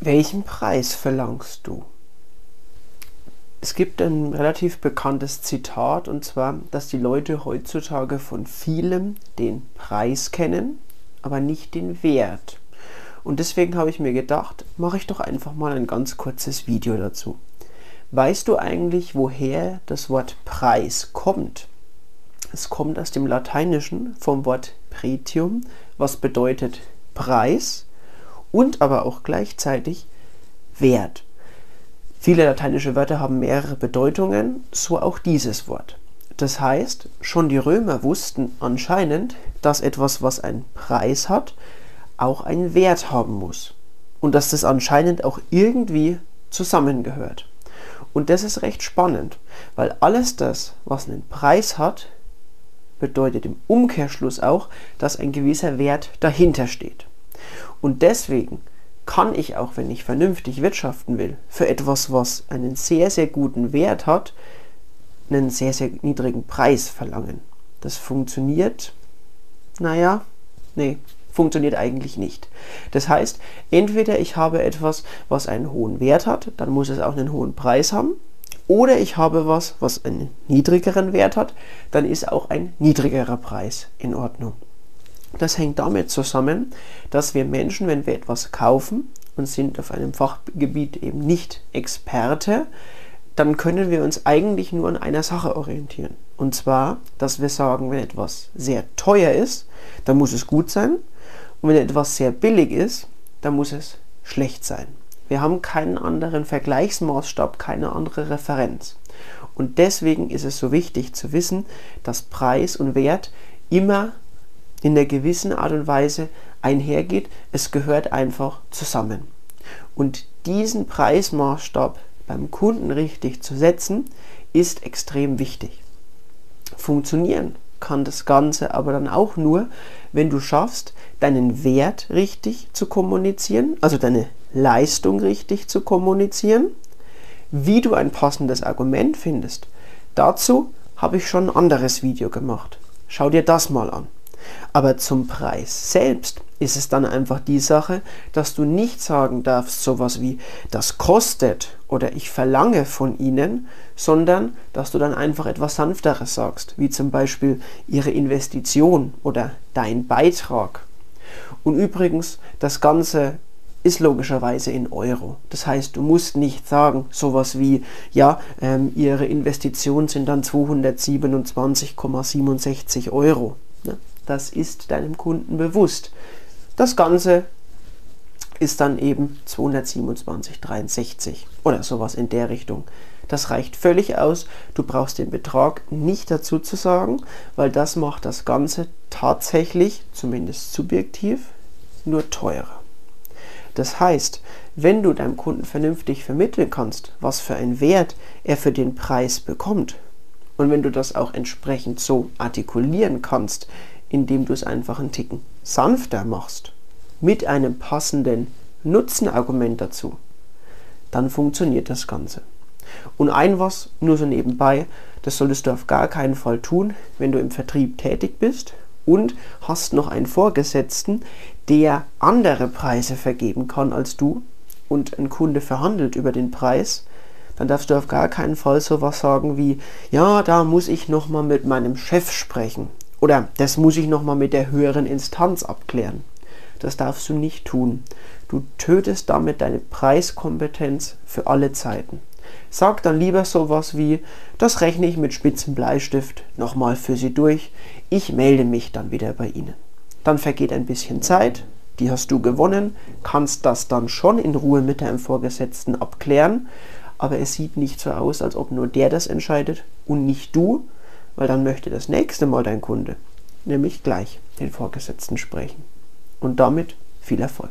Welchen Preis verlangst du? Es gibt ein relativ bekanntes Zitat und zwar, dass die Leute heutzutage von vielem den Preis kennen, aber nicht den Wert. Und deswegen habe ich mir gedacht, mache ich doch einfach mal ein ganz kurzes Video dazu. Weißt du eigentlich, woher das Wort Preis kommt? Es kommt aus dem Lateinischen vom Wort Pretium, was bedeutet Preis und aber auch gleichzeitig Wert. Viele lateinische Wörter haben mehrere Bedeutungen, so auch dieses Wort. Das heißt, schon die Römer wussten anscheinend, dass etwas, was einen Preis hat, auch einen Wert haben muss. Und dass das anscheinend auch irgendwie zusammengehört. Und das ist recht spannend, weil alles das, was einen Preis hat, bedeutet im Umkehrschluss auch, dass ein gewisser Wert dahinter steht. Und deswegen kann ich auch, wenn ich vernünftig wirtschaften will, für etwas, was einen sehr, sehr guten Wert hat, einen sehr, sehr niedrigen Preis verlangen. Das funktioniert, naja, nee, funktioniert eigentlich nicht. Das heißt, entweder ich habe etwas, was einen hohen Wert hat, dann muss es auch einen hohen Preis haben, oder ich habe was, was einen niedrigeren Wert hat, dann ist auch ein niedrigerer Preis in Ordnung. Das hängt damit zusammen, dass wir Menschen, wenn wir etwas kaufen und sind auf einem Fachgebiet eben nicht Experte, dann können wir uns eigentlich nur an einer Sache orientieren. Und zwar, dass wir sagen, wenn etwas sehr teuer ist, dann muss es gut sein. Und wenn etwas sehr billig ist, dann muss es schlecht sein. Wir haben keinen anderen Vergleichsmaßstab, keine andere Referenz. Und deswegen ist es so wichtig zu wissen, dass Preis und Wert immer in der gewissen Art und Weise einhergeht. Es gehört einfach zusammen. Und diesen Preismaßstab beim Kunden richtig zu setzen, ist extrem wichtig. Funktionieren kann das Ganze aber dann auch nur, wenn du schaffst, deinen Wert richtig zu kommunizieren, also deine Leistung richtig zu kommunizieren, wie du ein passendes Argument findest. Dazu habe ich schon ein anderes Video gemacht. Schau dir das mal an. Aber zum Preis selbst ist es dann einfach die Sache, dass du nicht sagen darfst sowas wie das kostet oder ich verlange von ihnen, sondern dass du dann einfach etwas sanfteres sagst, wie zum Beispiel ihre Investition oder dein Beitrag. Und übrigens, das Ganze ist logischerweise in Euro. Das heißt, du musst nicht sagen sowas wie, ja, ähm, ihre Investitionen sind dann 227,67 Euro. Ne? Das ist deinem Kunden bewusst. Das Ganze ist dann eben 227,63 oder sowas in der Richtung. Das reicht völlig aus. Du brauchst den Betrag nicht dazu zu sagen, weil das macht das Ganze tatsächlich, zumindest subjektiv, nur teurer. Das heißt, wenn du deinem Kunden vernünftig vermitteln kannst, was für einen Wert er für den Preis bekommt, und wenn du das auch entsprechend so artikulieren kannst, indem du es einfach einen Ticken sanfter machst, mit einem passenden Nutzenargument dazu, dann funktioniert das Ganze. Und ein was, nur so nebenbei, das solltest du auf gar keinen Fall tun, wenn du im Vertrieb tätig bist und hast noch einen Vorgesetzten, der andere Preise vergeben kann als du und ein Kunde verhandelt über den Preis, dann darfst du auf gar keinen Fall sowas sagen wie, ja, da muss ich nochmal mit meinem Chef sprechen oder das muss ich nochmal mit der höheren Instanz abklären. Das darfst du nicht tun. Du tötest damit deine Preiskompetenz für alle Zeiten. Sag dann lieber sowas wie, das rechne ich mit spitzen Bleistift nochmal für Sie durch, ich melde mich dann wieder bei Ihnen. Dann vergeht ein bisschen Zeit, die hast du gewonnen, kannst das dann schon in Ruhe mit deinem Vorgesetzten abklären, aber es sieht nicht so aus, als ob nur der das entscheidet und nicht du, weil dann möchte das nächste Mal dein Kunde nämlich gleich den Vorgesetzten sprechen. Und damit viel Erfolg.